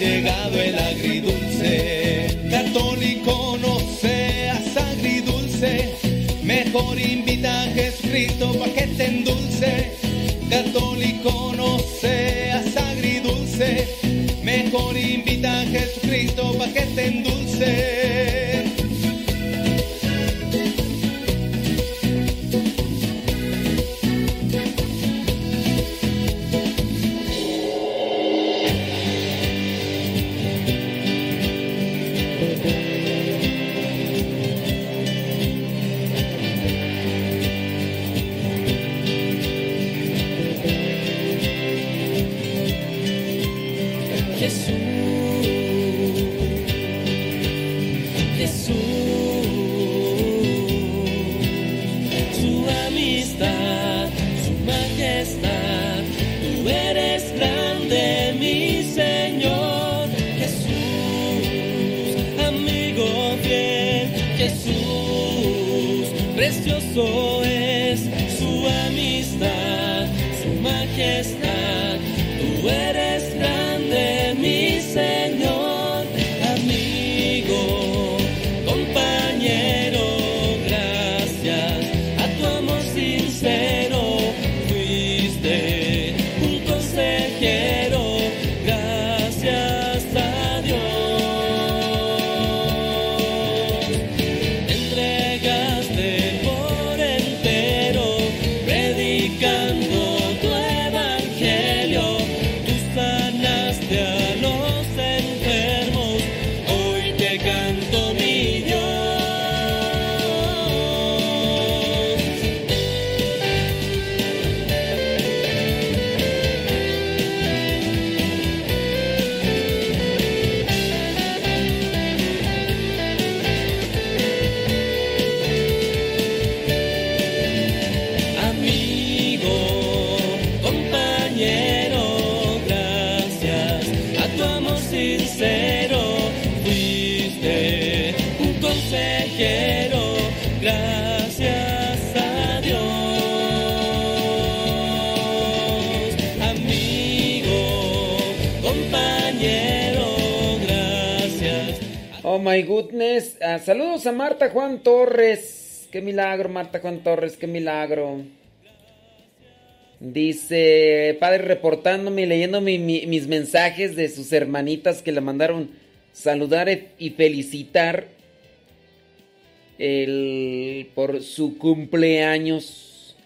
llegado el agridulce. Católico no seas agridulce, mejor invita a Jesucristo pa' que te endulce. Católico no seas agridulce, mejor invita a Jesucristo pa' que te endulce. Oh my goodness. Ah, saludos a Marta Juan Torres. Qué milagro, Marta Juan Torres, qué milagro. Dice, padre reportándome y leyendo mi- mi- mis mensajes de sus hermanitas que le mandaron saludar e- y felicitar el, por su cumpleaños.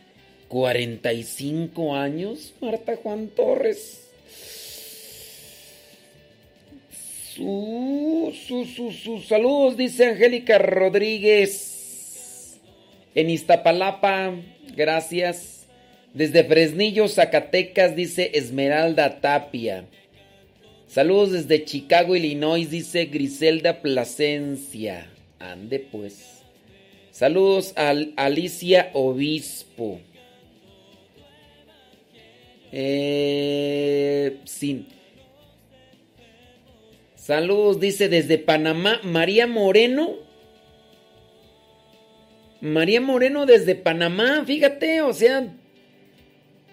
45 años, Marta Juan Torres. Su, su, su, sus saludos, dice Angélica Rodríguez. En Iztapalapa, gracias. Desde Fresnillo, Zacatecas, dice Esmeralda Tapia. Saludos desde Chicago, Illinois, dice Griselda Plasencia. Ande pues. Saludos a Alicia Obispo. Eh, sí. Saludos, dice desde Panamá, María Moreno. María Moreno desde Panamá, fíjate, o sea.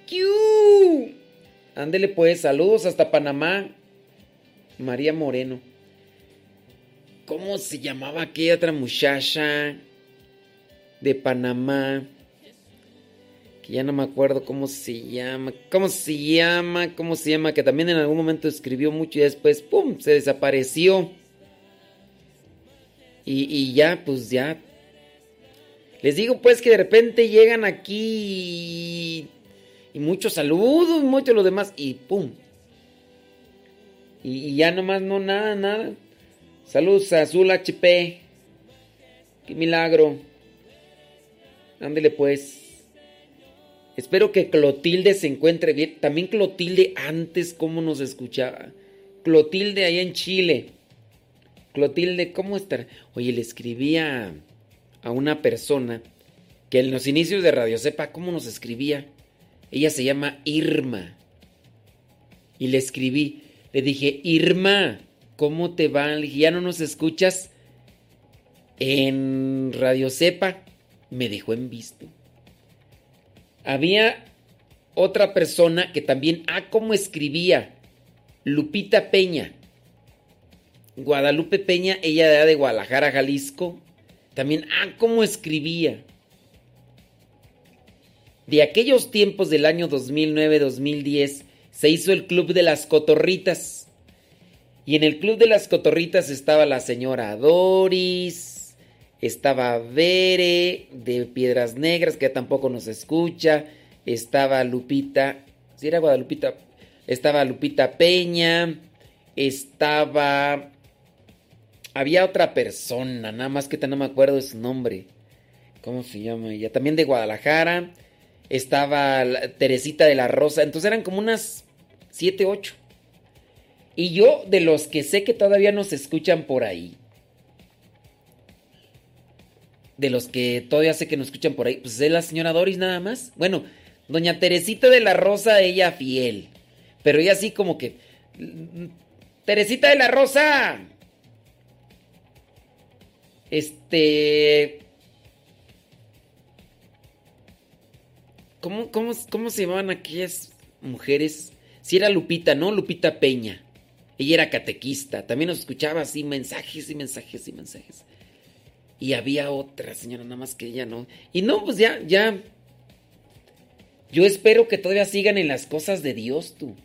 ¡Kiu! Ándele pues, saludos hasta Panamá. María Moreno. ¿Cómo se llamaba aquella otra muchacha de Panamá? Ya no me acuerdo cómo se llama. ¿Cómo se llama? ¿Cómo se llama? Que también en algún momento escribió mucho y después, ¡pum!, se desapareció. Y, y ya, pues ya. Les digo pues que de repente llegan aquí y, y muchos saludos, mucho lo demás y ¡pum! Y, y ya nomás no nada, nada. Saludos a Azul HP. Qué milagro. Ándele pues. Espero que Clotilde se encuentre bien. También Clotilde antes, ¿cómo nos escuchaba? Clotilde allá en Chile. Clotilde, ¿cómo estará? Oye, le escribía a una persona que en los inicios de Radio Sepa, ¿cómo nos escribía? Ella se llama Irma. Y le escribí, le dije, Irma, ¿cómo te va? Le dije, ¿ya no nos escuchas en Radio Sepa? Me dejó en visto. Había otra persona que también, ah, cómo escribía, Lupita Peña. Guadalupe Peña, ella era de Guadalajara, Jalisco. También, ah, cómo escribía. De aquellos tiempos del año 2009-2010 se hizo el Club de las Cotorritas. Y en el Club de las Cotorritas estaba la señora Doris, estaba Bere de Piedras Negras, que tampoco nos escucha, estaba Lupita, si era Guadalupita, estaba Lupita Peña, estaba... Había otra persona, nada más que no me acuerdo de su nombre. ¿Cómo se llama ella? También de Guadalajara. Estaba Teresita de la Rosa. Entonces eran como unas 7, 8. Y yo, de los que sé que todavía nos escuchan por ahí, de los que todavía sé que nos escuchan por ahí, pues es la señora Doris nada más. Bueno, doña Teresita de la Rosa, ella fiel. Pero ella así como que... Teresita de la Rosa. Este... ¿Cómo, cómo, cómo se llamaban aquellas mujeres? Si era Lupita, ¿no? Lupita Peña. Ella era catequista. También nos escuchaba así mensajes y mensajes y mensajes. Y había otra señora, nada más que ella no. Y no, pues ya, ya. Yo espero que todavía sigan en las cosas de Dios, tú.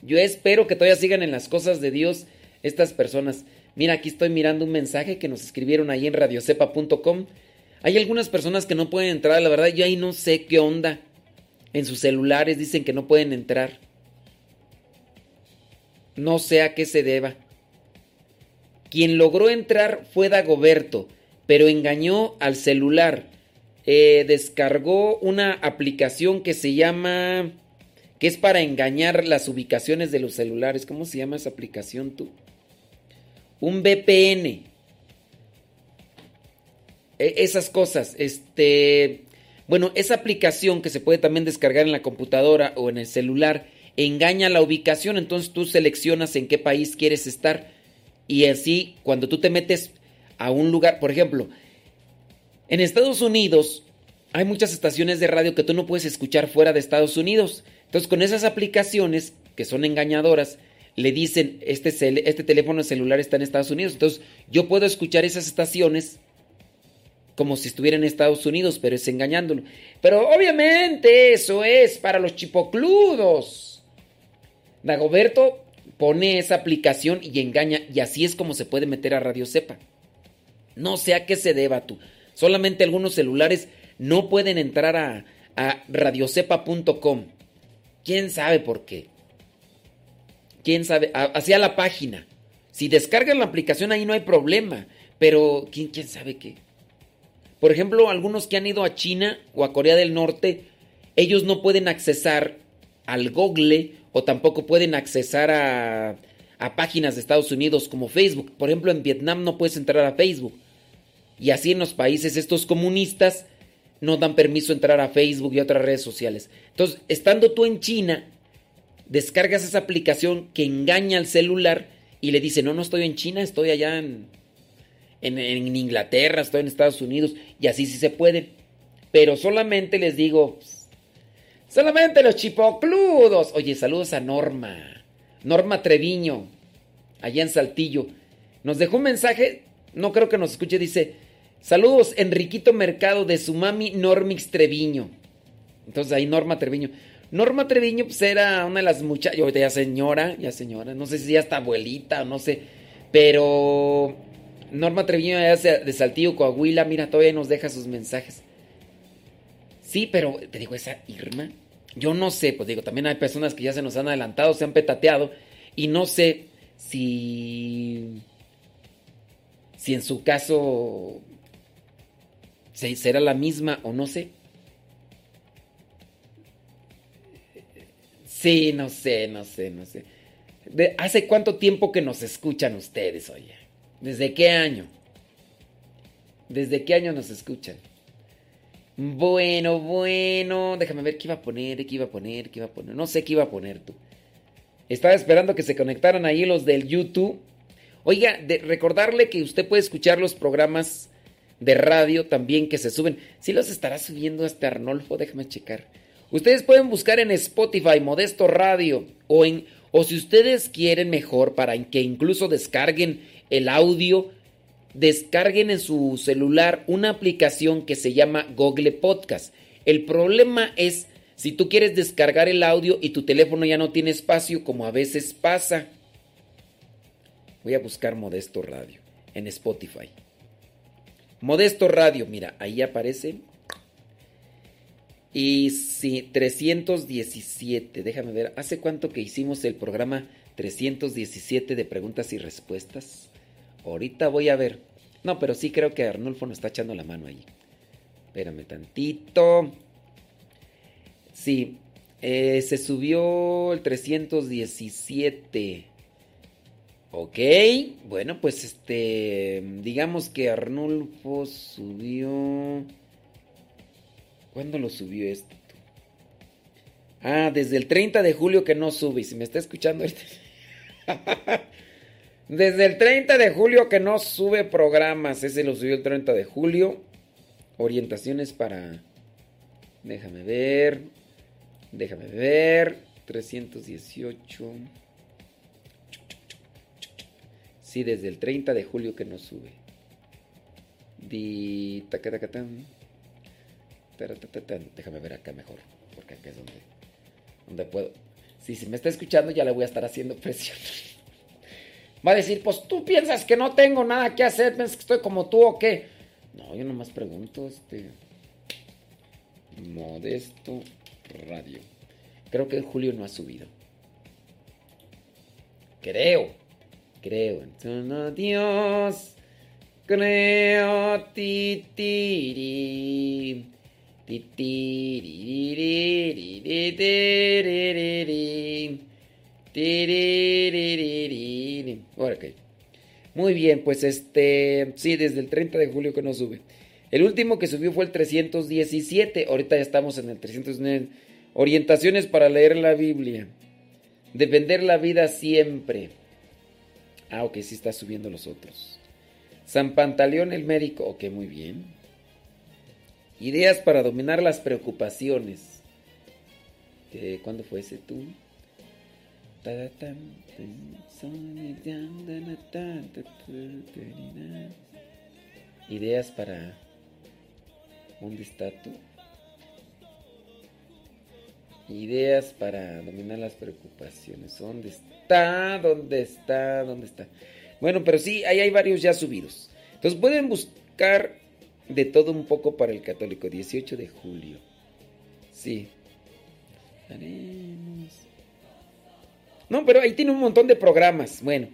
Yo espero que todavía sigan en las cosas de Dios estas personas. Mira, aquí estoy mirando un mensaje que nos escribieron ahí en radiocepa.com. Hay algunas personas que no pueden entrar, la verdad, yo ahí no sé qué onda. En sus celulares dicen que no pueden entrar. No sé a qué se deba. Quien logró entrar fue Dagoberto, pero engañó al celular. Eh, descargó una aplicación que se llama... que es para engañar las ubicaciones de los celulares. ¿Cómo se llama esa aplicación tú? Un VPN. E, esas cosas. Este... Bueno, esa aplicación que se puede también descargar en la computadora o en el celular engaña la ubicación, entonces tú seleccionas en qué país quieres estar y así cuando tú te metes a un lugar, por ejemplo, en Estados Unidos hay muchas estaciones de radio que tú no puedes escuchar fuera de Estados Unidos. Entonces con esas aplicaciones que son engañadoras, le dicen, este, este teléfono celular está en Estados Unidos. Entonces yo puedo escuchar esas estaciones como si estuviera en Estados Unidos, pero es engañándolo. Pero obviamente eso es para los chipocludos. Dagoberto pone esa aplicación y engaña, y así es como se puede meter a Radio Cepa. No sé a qué se deba tú. Solamente algunos celulares no pueden entrar a, a radiocepa.com. ¿Quién sabe por qué? ¿Quién sabe? Hacia la página. Si descargan la aplicación ahí no hay problema. Pero ¿quién, quién sabe qué? Por ejemplo, algunos que han ido a China o a Corea del Norte, ellos no pueden accesar al Google o tampoco pueden accesar a, páginas de Estados Unidos como Facebook. Por ejemplo, en Vietnam no puedes entrar a Facebook. Y así en los países estos comunistas no dan permiso entrar a Facebook y otras redes sociales. Entonces, estando tú en China, descargas esa aplicación que engaña al celular y le dice, no, no estoy en China, estoy allá en, en, en Inglaterra, estoy en Estados Unidos, y así sí se puede. Pero solamente les digo, Solamente los chipocludos. Oye, saludos a Norma. Norma Treviño, allá en Saltillo. Nos dejó un mensaje, no creo que nos escuche, dice, saludos Enriquito Mercado de su mami Normix Treviño. Entonces ahí Norma Treviño. Norma Treviño pues era una de las muchachas, ya señora, ya señora, no sé si ya está abuelita o no sé, pero Norma Treviño de Saltillo, Coahuila, mira, todavía nos deja sus mensajes. Sí, pero te digo, esa Irma, yo no sé, pues digo, también hay personas que ya se nos han adelantado, se han petateado, y no sé si, si en su caso será la misma o no sé. Sí, no sé, no sé, no sé. ¿Hace cuánto tiempo que nos escuchan ustedes, oye? ¿Desde qué año? ¿Desde qué año nos escuchan? Bueno, bueno, déjame ver qué iba a poner, qué iba a poner, qué iba a poner. No sé qué iba a poner tú. Estaba esperando que se conectaran ahí los del YouTube. Oiga, de recordarle que usted puede escuchar los programas de radio también que se suben. Si los estará subiendo hasta Arnolfo, déjame checar. Ustedes pueden buscar en Spotify Modesto Radio o en, O si ustedes quieren mejor para que incluso descarguen el audio, descarguen en su celular una aplicación que se llama Google Podcast. El problema es si tú quieres descargar el audio y tu teléfono ya no tiene espacio, como a veces pasa. Voy a buscar Modesto Radio en Spotify. Modesto Radio, mira, ahí aparece. Y sí, 317, déjame ver, ¿hace cuánto que hicimos el programa 317 de preguntas y respuestas? Ahorita voy a ver. No, pero sí creo que Arnulfo nos está echando la mano ahí. Espérame tantito. Sí, eh, se subió el 317. Ok, bueno, pues este, digamos que Arnulfo subió... ¿Cuándo lo subió esto? Ah, desde el 30 de julio que no sube. Y si me está escuchando Desde el 30 de julio que no sube programas. Ese lo subió el 30 de julio. Orientaciones para... Déjame ver. Déjame ver. 318. Sí, desde el 30 de julio que no sube. Di. Déjame ver acá mejor. Porque acá es donde, donde puedo. Sí, si me está escuchando, ya le voy a estar haciendo presión. Va a decir, pues tú piensas que no tengo nada que hacer, piensas que estoy como tú o qué. No, yo nomás pregunto, este. Modesto Radio. Creo que julio no ha subido. Creo. Creo en Dios. Creo titiri. Ok. Muy bien, pues este, sí, desde el 30 de julio que no sube. El último que subió fue el 317, ahorita ya estamos en el 309. Orientaciones para leer la Biblia. Defender la vida siempre. Ah, ok, sí está subiendo los otros. San Pantaleón el médico. Ok, muy bien. Ideas para dominar las preocupaciones. ¿Cuándo fue ese tú? Ideas para... ¿Dónde está tú? Ideas para dominar las preocupaciones. ¿Dónde está? ¿Dónde está? ¿Dónde está? Bueno, pero sí, ahí hay varios ya subidos. Entonces pueden buscar de todo un poco para el católico. 18 de julio. Sí. No, pero ahí tiene un montón de programas. Bueno,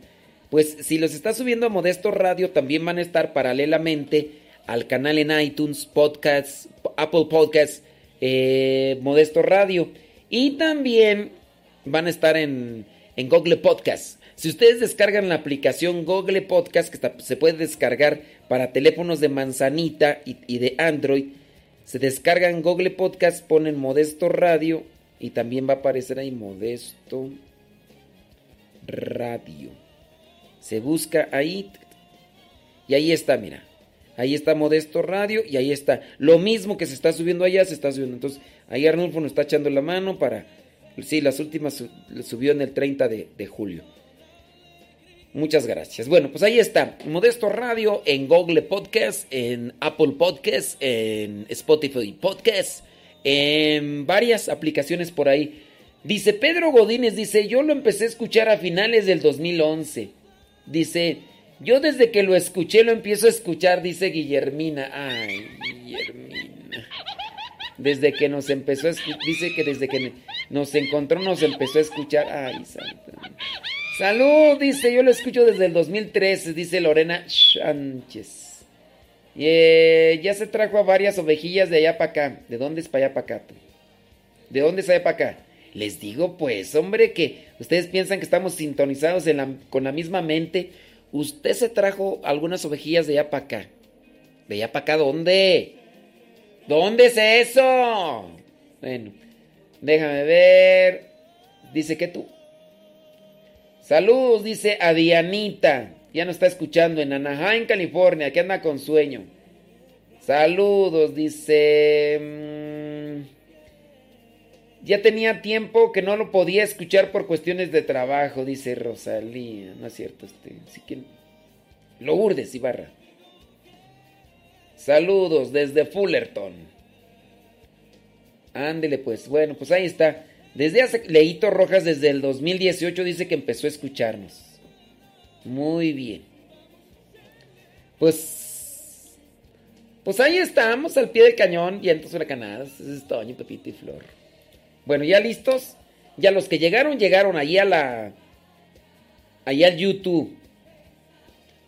pues si los está subiendo a Modesto Radio, también van a estar paralelamente al canal en iTunes, Podcasts, Apple Podcasts eh, Modesto Radio. Y también van a estar en, en Google Podcast. Si ustedes descargan la aplicación Google Podcast, que se puede descargar para teléfonos de manzanita y, y de Android, se descargan Google Podcast, ponen Modesto Radio y también va a aparecer ahí Modesto Radio. Se busca ahí y ahí está, mira. Ahí está Modesto Radio y ahí está. Lo mismo que se está subiendo allá, se está subiendo. Entonces, ahí Arnulfo nos está echando la mano para... Sí, las últimas subió en el 30 de, julio. Muchas gracias. Bueno, pues ahí está. Modesto Radio en Google Podcast, en Apple Podcast, en Spotify Podcast, en varias aplicaciones por ahí. Dice Pedro Godínez, dice, yo lo empecé a escuchar a finales del 2011. Dice, yo desde que lo escuché lo empiezo a escuchar, dice Guillermina. Ay, Guillermina. Desde que nos empezó a escuchar, dice que desde que nos encontró nos empezó a escuchar. Ay, santa. Salud, dice, yo lo escucho desde el 2013, dice Lorena Sánchez. Eh, ya se trajo a varias ovejillas de allá para acá. ¿De dónde es para allá para acá? ¿De dónde es allá para acá? Les digo pues, hombre, que ustedes piensan que estamos sintonizados con la misma mente. Usted se trajo algunas ovejillas de allá para acá. ¿De allá para acá dónde? ¿Dónde es eso? Bueno, déjame ver. Dice que tú. Saludos, dice a Dianita. Ya nos está escuchando en Anaheim, California, que anda con sueño. Saludos, dice. Ya tenía tiempo que no lo podía escuchar por cuestiones de trabajo, dice Rosalía. No es cierto, este. Así que. Lo urdes, Ibarra. Saludos desde Fullerton. Ándele, pues. Bueno, pues ahí está. Desde hace. Leito Rojas desde el 2018 dice que empezó a escucharnos. Muy bien. Pues. Pues ahí estamos, al pie del cañón, vientos huracanadas. Ese es Toño, Pepito y Flor. Bueno, ya listos. Ya los que llegaron, llegaron allí a la. Allí al YouTube.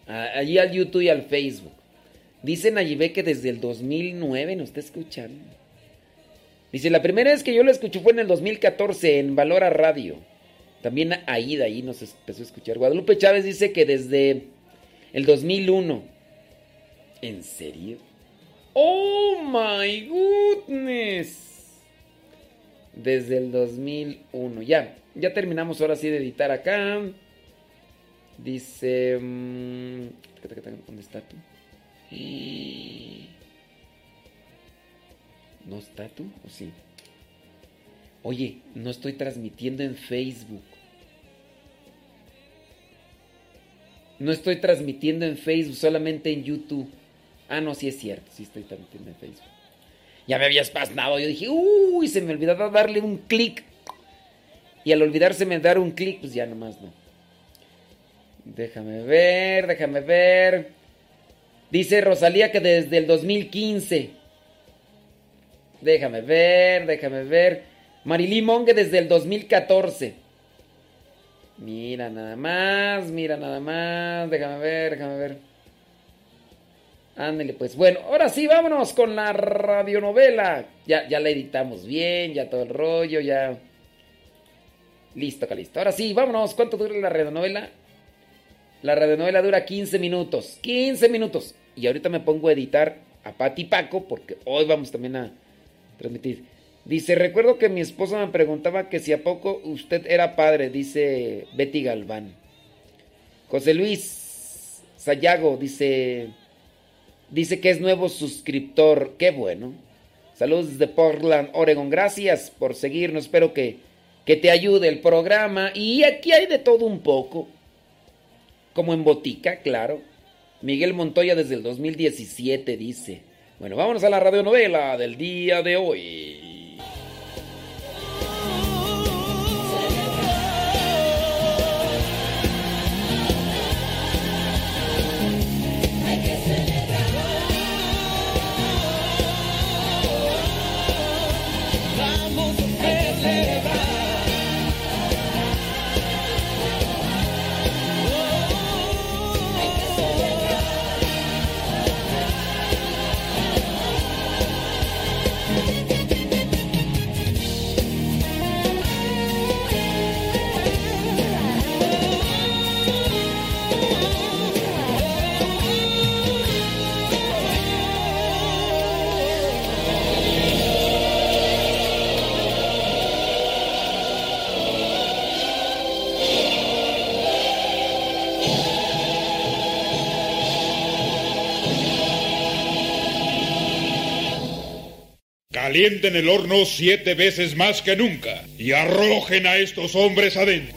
Allí al YouTube y al Facebook. Dicen allí ve que desde el 2009 nos está escuchando. Dice, la primera vez que yo lo escuché fue en el 2014 en Valora Radio. También ahí, de ahí nos empezó a escuchar. Guadalupe Chávez dice que desde el 2001. ¿En serio? ¡Oh, my goodness! Desde el 2001. Ya, ya terminamos ahora sí de editar acá. Dice... Mm, ¿Dónde está tú? ¿No está tú o sí? Oye, no estoy transmitiendo en Facebook. No estoy transmitiendo en Facebook, solamente en YouTube. Ah, no, sí es cierto, sí estoy transmitiendo en Facebook. Ya me había espasnado, yo dije, uy, se me olvidaba darle un clic. Y al olvidárseme dar un clic, pues ya nomás no. Déjame ver, déjame ver. Dice Rosalía que desde el 2015. Déjame ver, déjame ver. Marilí Monge desde el 2014. Mira nada más, mira nada más. Déjame ver, déjame ver. Ándale, pues. Bueno, ahora sí, vámonos con la radionovela. Ya, ya la editamos bien, ya todo el rollo, ya. Listo, acá listo. Ahora sí, vámonos. ¿Cuánto dura la radionovela? La radionovela dura 15 minutos. 15 minutos. Y ahorita me pongo a editar a Pati Paco porque hoy vamos también a transmitir. Dice, recuerdo que mi esposa me preguntaba que si a poco usted era padre, dice Betty Galván. José Luis Sayago dice, dice que es nuevo suscriptor. Qué bueno. Saludos desde Portland, Oregon. Gracias por seguirnos. Espero que, que te ayude el programa. Y aquí hay de todo un poco. Como en botica, claro. Miguel Montoya desde el 2017 dice. Bueno, vámonos a la radionovela del día de hoy. Calienten el horno siete veces más que nunca y arrojen a estos hombres adentro.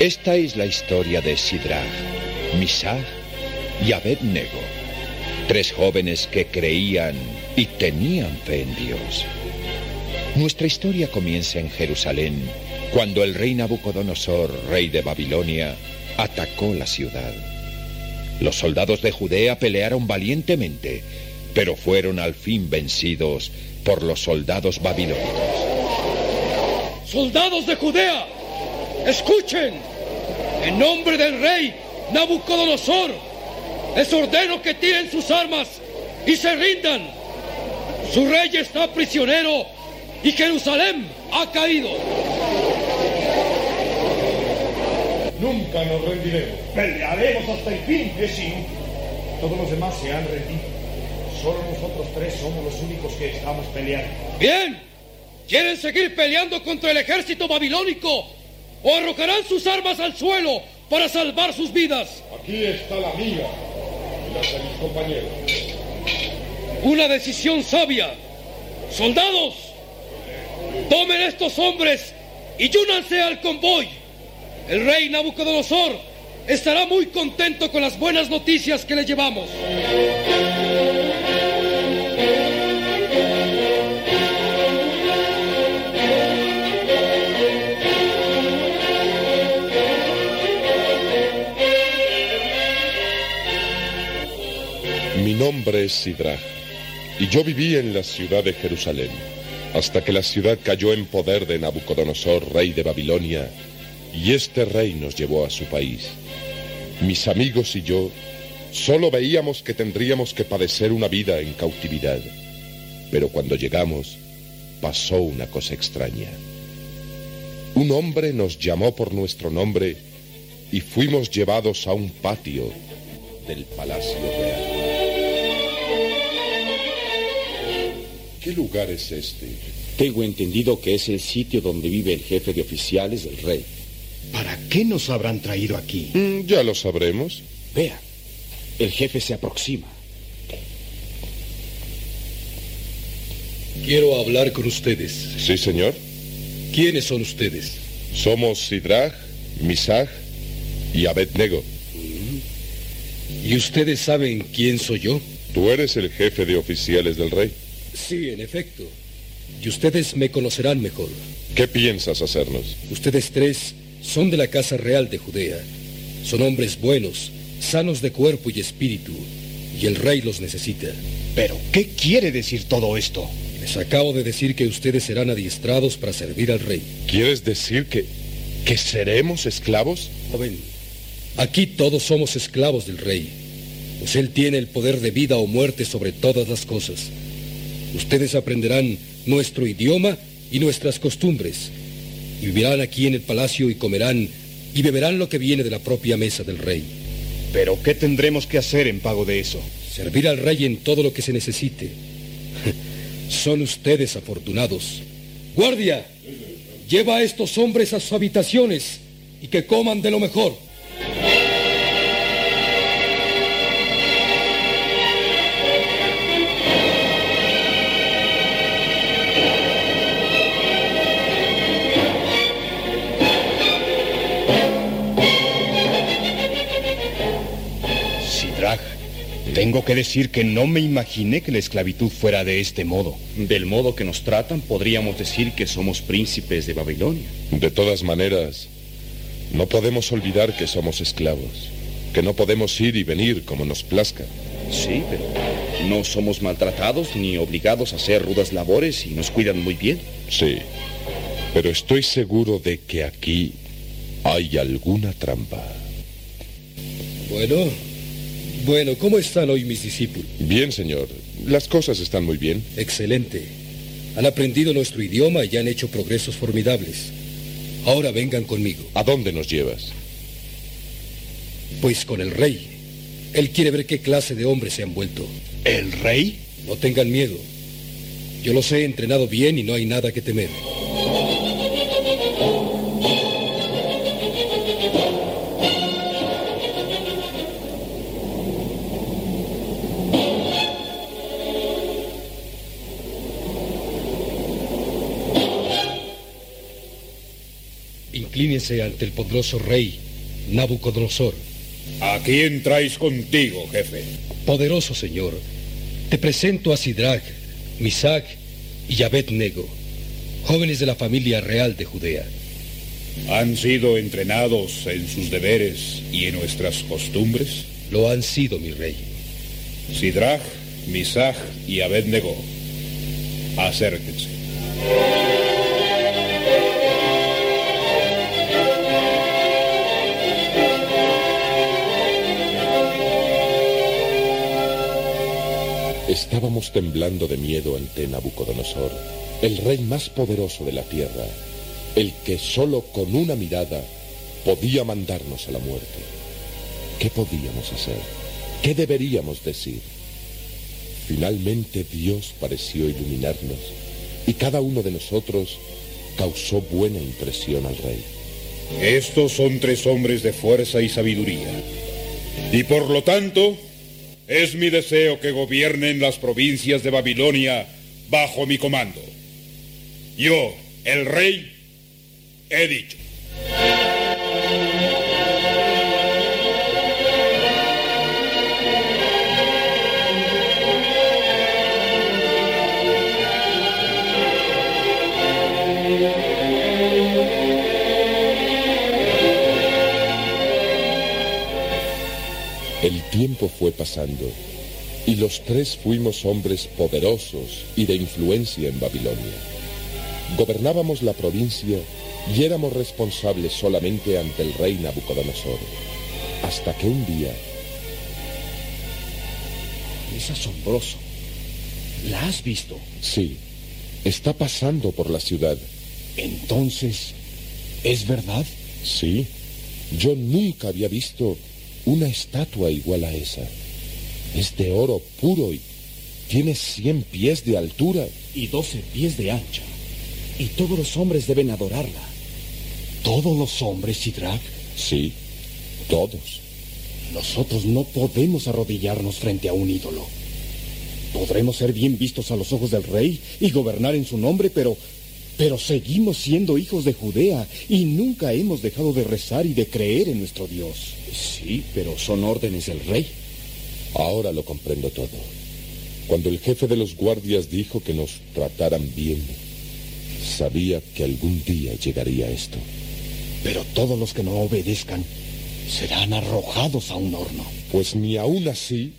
Esta es la historia de Sidrach, Misach y Abednego, tres jóvenes que creían y tenían fe en Dios. Nuestra historia comienza en Jerusalén, cuando el rey Nabucodonosor, rey de Babilonia, atacó la ciudad. Los soldados de Judea pelearon valientemente, pero fueron al fin vencidos por los soldados babilónicos. Soldados de Judea, escuchen, en nombre del rey Nabucodonosor, les ordeno que tiren sus armas y se rindan. Su rey está prisionero y Jerusalén ha caído. Nunca nos rendiremos. Pelearemos hasta el fin. Es inútil. Todos los demás se han rendido. Solo nosotros tres somos los únicos que estamos peleando. Bien. ¿Quieren seguir peleando contra el ejército babilónico o arrojarán sus armas al suelo para salvar sus vidas? Aquí está la mía Una decisión sabia. Soldados, tomen estos hombres y únanse al convoy. El rey Nabucodonosor estará muy contento con las buenas noticias que le llevamos. Nombre es Sidrach, y yo viví en la ciudad de Jerusalén, hasta que la ciudad cayó en poder de Nabucodonosor, rey de Babilonia, y este rey nos llevó a su país. Mis amigos y yo solo veíamos que tendríamos que padecer una vida en cautividad, pero cuando llegamos pasó una cosa extraña. Un hombre nos llamó por nuestro nombre y fuimos llevados a un patio del Palacio Real. ¿Qué lugar es este? Tengo entendido que es el sitio donde vive el jefe de oficiales del rey. ¿Para qué nos habrán traído aquí? Mm, ya lo sabremos. Vea, el jefe se aproxima. Quiero hablar con ustedes. Sí, señor. ¿Quiénes son ustedes? Somos Sidrach, Misach y Abednego. ¿Y ustedes saben quién soy yo? ¿Tú eres el jefe de oficiales del rey? Sí, en efecto. Y ustedes me conocerán mejor. ¿Qué piensas hacernos? Ustedes tres son de la casa real de Judea. Son hombres buenos, sanos de cuerpo y espíritu, y el rey los necesita. ¿Pero qué quiere decir todo esto? Les acabo de decir que ustedes serán adiestrados para servir al rey. ¿Quieres decir que... que seremos esclavos? Joven, aquí todos somos esclavos del rey, pues él tiene el poder de vida o muerte sobre todas las cosas. Ustedes aprenderán nuestro idioma y nuestras costumbres, y vivirán aquí en el palacio y comerán y beberán lo que viene de la propia mesa del rey. ¿Pero qué tendremos que hacer en pago de eso? Servir al rey en todo lo que se necesite. Son ustedes afortunados. Guardia, lleva a estos hombres a sus habitaciones y que coman de lo mejor. Tengo que decir que no me imaginé que la esclavitud fuera de este modo. Del modo que nos tratan, podríamos decir que somos príncipes de Babilonia. De todas maneras, no podemos olvidar que somos esclavos, que no podemos ir y venir como nos plazca. Sí, pero no somos maltratados ni obligados a hacer rudas labores y nos cuidan muy bien. Sí, pero estoy seguro de que aquí hay alguna trampa. Bueno, bueno, ¿cómo están hoy mis discípulos? Bien, señor. Las cosas están muy bien. Excelente. Han aprendido nuestro idioma y han hecho progresos formidables. Ahora vengan conmigo. ¿A dónde nos llevas? Pues con el rey. Él quiere ver qué clase de hombre se han vuelto. ¿El rey? No tengan miedo. Yo los he entrenado bien y no hay nada que temer. Inclínense ante el poderoso rey Nabucodonosor. ¿A quién traes contigo, jefe? Poderoso señor, te presento a Sidrach, Misach y Abednego, jóvenes de la familia real de Judea. ¿Han sido entrenados en sus deberes y en nuestras costumbres? Lo han sido, mi rey. Sidrach, Misach y Abednego, acérquense. Estábamos temblando de miedo ante Nabucodonosor, el rey más poderoso de la tierra, el que solo con una mirada podía mandarnos a la muerte. ¿Qué podíamos hacer? ¿Qué deberíamos decir? Finalmente Dios pareció iluminarnos y cada uno de nosotros causó buena impresión al rey. Estos son tres hombres de fuerza y sabiduría. Y por lo tanto, es mi deseo que gobiernen las provincias de Babilonia bajo mi comando. Yo, el rey, he dicho. El tiempo fue pasando y los tres fuimos hombres poderosos y de influencia en Babilonia. Gobernábamos la provincia y éramos responsables solamente ante el rey Nabucodonosor, hasta que un día... Es asombroso. ¿La has visto? Sí, está pasando por la ciudad. Entonces, ¿es verdad? Sí, yo nunca había visto una estatua igual a esa. Es de oro puro y tiene cien pies de altura. Y doce pies de ancha. Y todos los hombres deben adorarla. ¿Todos los hombres, Sidrach? Sí, todos. Nosotros no podemos arrodillarnos frente a un ídolo. Podremos ser bien vistos a los ojos del rey y gobernar en su nombre, pero pero seguimos siendo hijos de Judea y nunca hemos dejado de rezar y de creer en nuestro Dios. Sí, pero son órdenes del rey. Ahora lo comprendo todo. Cuando el jefe de los guardias dijo que nos trataran bien, sabía que algún día llegaría esto. Pero todos los que no obedezcan serán arrojados a un horno. Pues ni aún así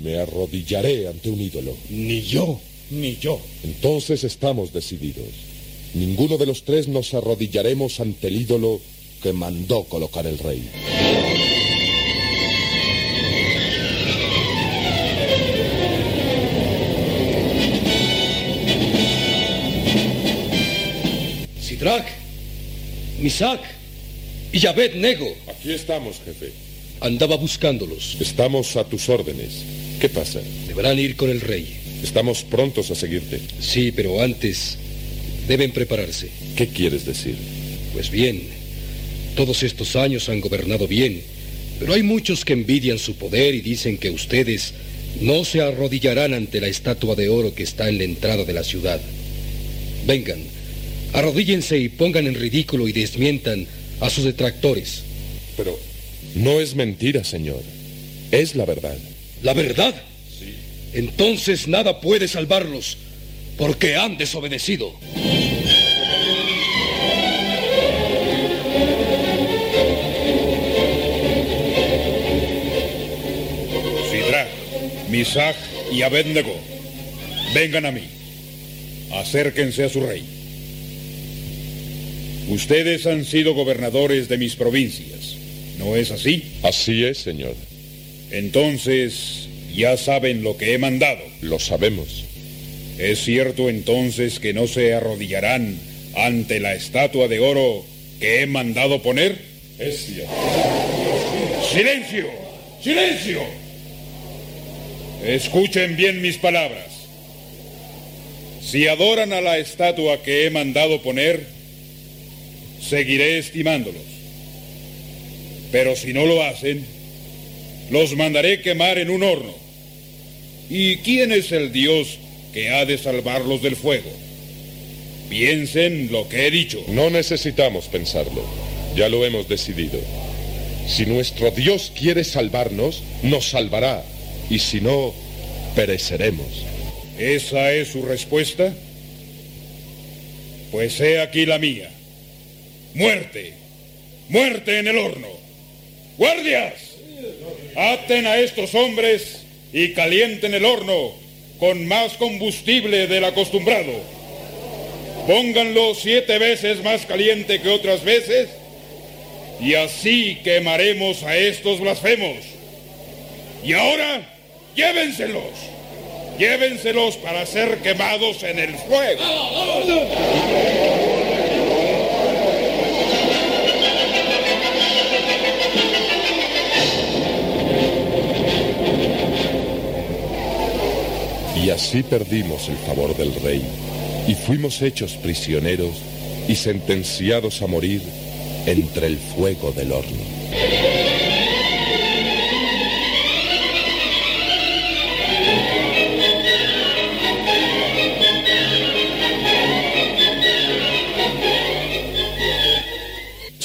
me arrodillaré ante un ídolo. Ni yo, ni yo. Entonces estamos decididos. Ninguno de los tres nos arrodillaremos ante el ídolo que mandó colocar el rey. Sidrach, Misac y Yabed Nego. Aquí estamos, jefe. Andaba buscándolos. Estamos a tus órdenes. ¿Qué pasa? Deberán ir con el rey. Estamos prontos a seguirte. Sí, pero antes deben prepararse. ¿Qué quieres decir? Pues bien, todos estos años han gobernado bien, pero hay muchos que envidian su poder y dicen que ustedes no se arrodillarán ante la estatua de oro que está en la entrada de la ciudad. Vengan, arrodíllense y pongan en ridículo y desmientan a sus detractores. Pero no es mentira, señor. Es la verdad. ¿La verdad? Sí. Entonces nada puede salvarlos, porque han desobedecido. Misach y Abednego, vengan a mí. Acérquense a su rey. Ustedes han sido gobernadores de mis provincias, ¿no es así? Así es, señor. Entonces, ya saben lo que he mandado. Lo sabemos. ¿Es cierto entonces que no se arrodillarán ante la estatua de oro que he mandado poner? Es cierto. ¡Silencio! ¡Silencio! Escuchen bien mis palabras. Si adoran a la estatua que he mandado poner, seguiré estimándolos. Pero si no lo hacen, los mandaré quemar en un horno. ¿Y quién es el Dios que ha de salvarlos del fuego? Piensen lo que he dicho. No necesitamos pensarlo. Ya lo hemos decidido. Si nuestro Dios quiere salvarnos, nos salvará. Y si no, pereceremos. ¿Esa es su respuesta? Pues he aquí la mía. Muerte. Muerte en el horno. Guardias. Aten a estos hombres y calienten el horno con más combustible del acostumbrado. Pónganlo siete veces más caliente que otras veces y así quemaremos a estos blasfemos. Y ahora, llévenselos. Llévenselos para ser quemados en el fuego. Así perdimos el favor del rey y fuimos hechos prisioneros y sentenciados a morir entre el fuego del horno.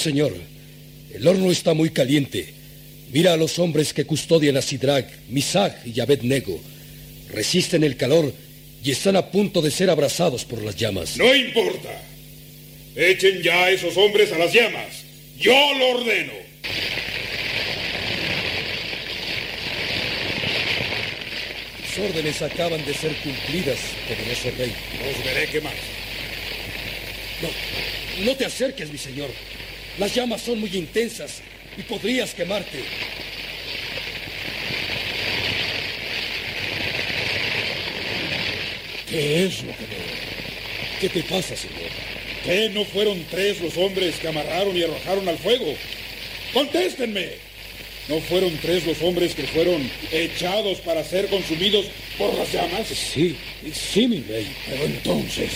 Señor, el horno está muy caliente. Mira a los hombres que custodian a Sidrach, Misach y Abednego. Resisten el calor y están a punto de ser abrazados por las llamas. No importa. Echen ya a esos hombres a las llamas. Yo lo ordeno. Sus órdenes acaban de ser cumplidas, poderoso rey. Os veré quemar. No, no te acerques, mi señor. Las llamas son muy intensas y podrías quemarte. ¿Qué es lo que veo? ¿Qué te pasa, señor? ¿Qué no fueron tres los hombres que amarraron y arrojaron al fuego? ¡Contéstenme! ¿No fueron tres los hombres que fueron echados para ser consumidos por las llamas? Sí, sí, mi rey. Pero entonces,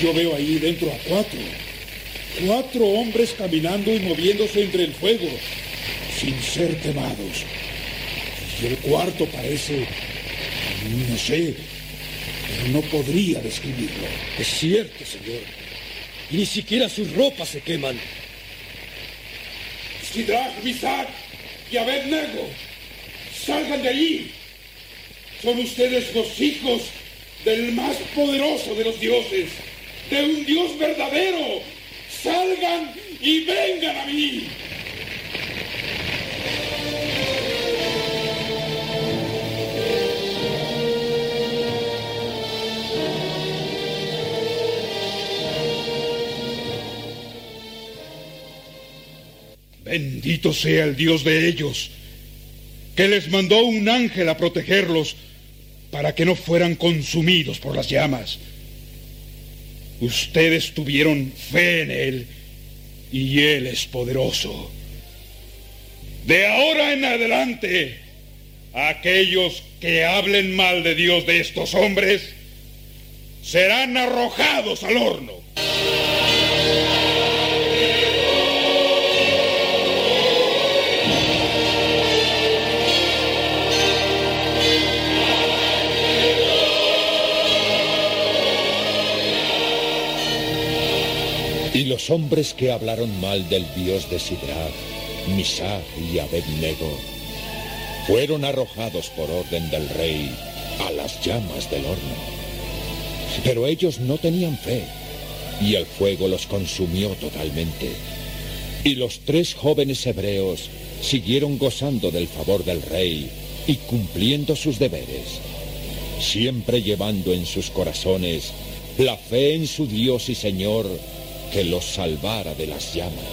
yo veo ahí dentro a cuatro. Cuatro hombres caminando y moviéndose entre el fuego, sin ser quemados. Y el cuarto parece, no sé, pero no podría describirlo. Es cierto, señor. Y ni siquiera sus ropas se queman. Sidrach, Misach y Abednego, salgan de allí. Son ustedes los hijos del más poderoso de los dioses, de un Dios verdadero. Salgan y vengan a mí. Bendito sea el Dios de ellos, que les mandó un ángel a protegerlos para que no fueran consumidos por las llamas. Ustedes tuvieron fe en Él y Él es poderoso. De ahora en adelante, aquellos que hablen mal de Dios de estos hombres serán arrojados al horno. Los hombres que hablaron mal del dios de Sidrach, Misach y Abednego fueron arrojados por orden del rey a las llamas del horno. Pero ellos no tenían fe y el fuego los consumió totalmente. Y los tres jóvenes hebreos siguieron gozando del favor del rey y cumpliendo sus deberes, siempre llevando en sus corazones la fe en su Dios y Señor que los salvara de las llamas.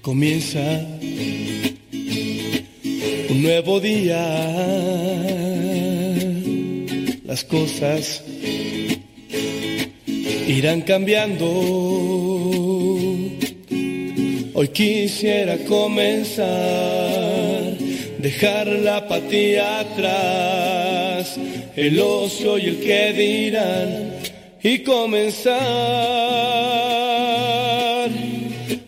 Comienza un nuevo día. Las cosas irán cambiando. Hoy quisiera comenzar, dejar la apatía atrás, el ocio y el que dirán, y comenzar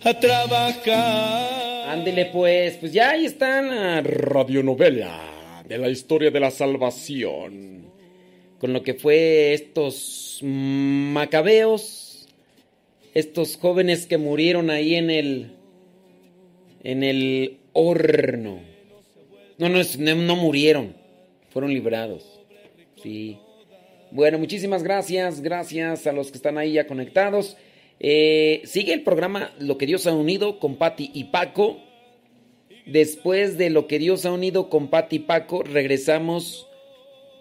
a trabajar. Ándele pues, pues ya ahí están a radionovela de la historia de la salvación. Con lo que fue estos macabeos, estos jóvenes que murieron ahí en el en el horno. No, no, no, murieron, fueron librados. Sí. Bueno, muchísimas gracias, gracias a los que están ahí ya conectados. Eh, sigue el programa Lo que Dios ha unido con Patti y Paco. Después de Lo que Dios ha unido con Patti y Paco, regresamos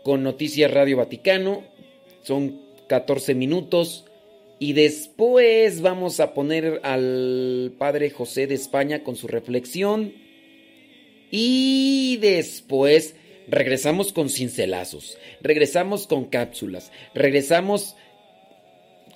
con Noticias Radio Vaticano. Son 14 minutos. Y después vamos a poner al Padre José de España con su reflexión. Y después regresamos con cincelazos, regresamos con cápsulas, regresamos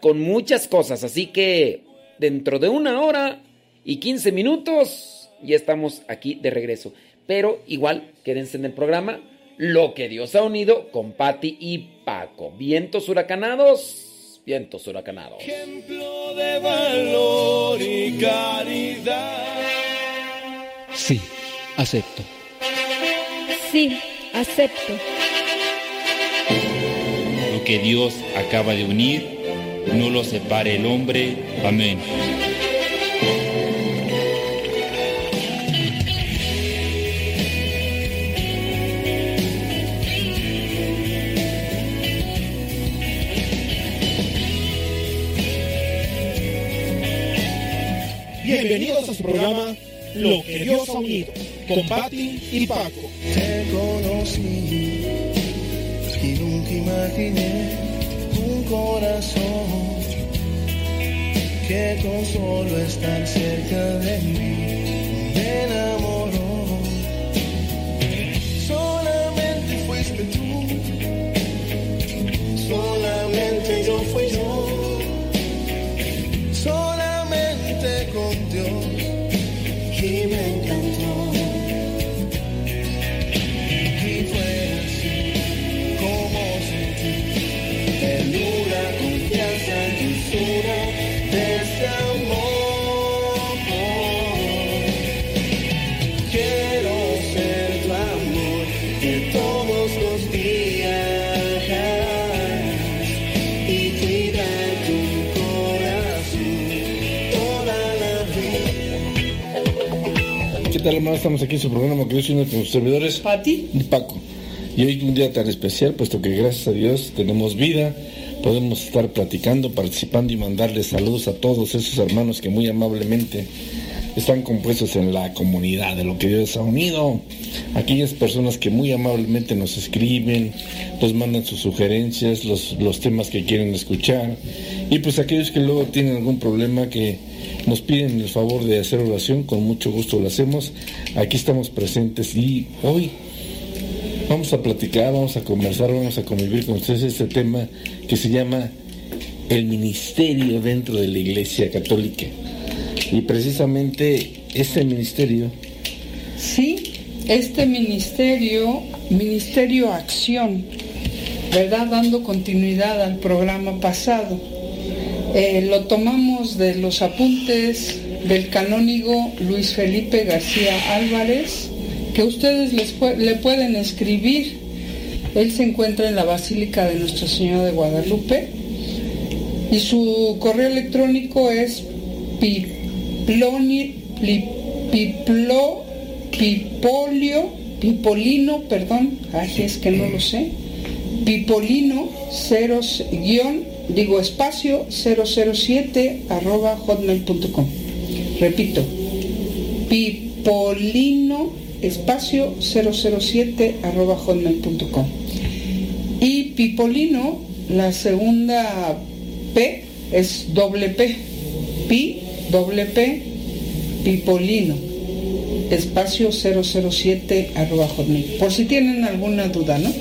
con muchas cosas. Así que dentro de una hora y 15 minutos ya estamos aquí de regreso. Pero igual, quédense en el programa. Lo que Dios ha unido con Patti y Paco. Vientos huracanados. Vientos huracanados. Ejemplo de valor y caridad. Sí, acepto. Sí, acepto. Lo que Dios acaba de unir, no lo separe el hombre. Amén. Programa Lo que Dios ha unido con Patti y Paco. Te conocí y nunca imaginé un corazón que con solo estar cerca de mí me enamoró. Tal, hermano? Estamos aquí en su programa que yo soy uno de sus servidores. Pati. Y Paco. Y hoy un día tan especial, puesto que gracias a Dios tenemos vida, podemos estar platicando, participando y mandarles saludos a todos esos hermanos que muy amablemente están compuestos en la comunidad de lo que Dios ha unido. Aquellas personas que muy amablemente nos escriben, nos mandan sus sugerencias, los, los temas que quieren escuchar. Y pues aquellos que luego tienen algún problema que nos piden el favor de hacer oración, con mucho gusto lo hacemos. Aquí estamos presentes y hoy vamos a platicar, vamos a conversar, vamos a convivir con ustedes este tema que se llama el ministerio dentro de la Iglesia Católica. Y precisamente este ministerio Sí, este ministerio, Ministerio Acción, ¿verdad? Dando continuidad al programa pasado. Eh, lo tomamos de los apuntes del canónigo Luis Felipe García Álvarez, que ustedes les le pueden escribir. Él se encuentra en la Basílica de Nuestra Señora de Guadalupe y su correo electrónico es piplo, pipolio, pipolino, perdón, así es que no lo sé, pipolino, cero, guion, digo espacio 007 arroba hotmail.com. Repito, pipolino, espacio 007 arroba hotmail.com. Y pipolino, la segunda P es doble P, pi, doble P, pipolino, espacio 007 arroba hotmail, por si tienen alguna duda, ¿no?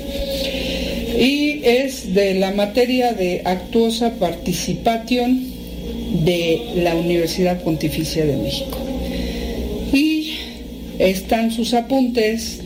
Y es de la materia de actuosa participation de la Universidad Pontificia de México. Y están sus apuntes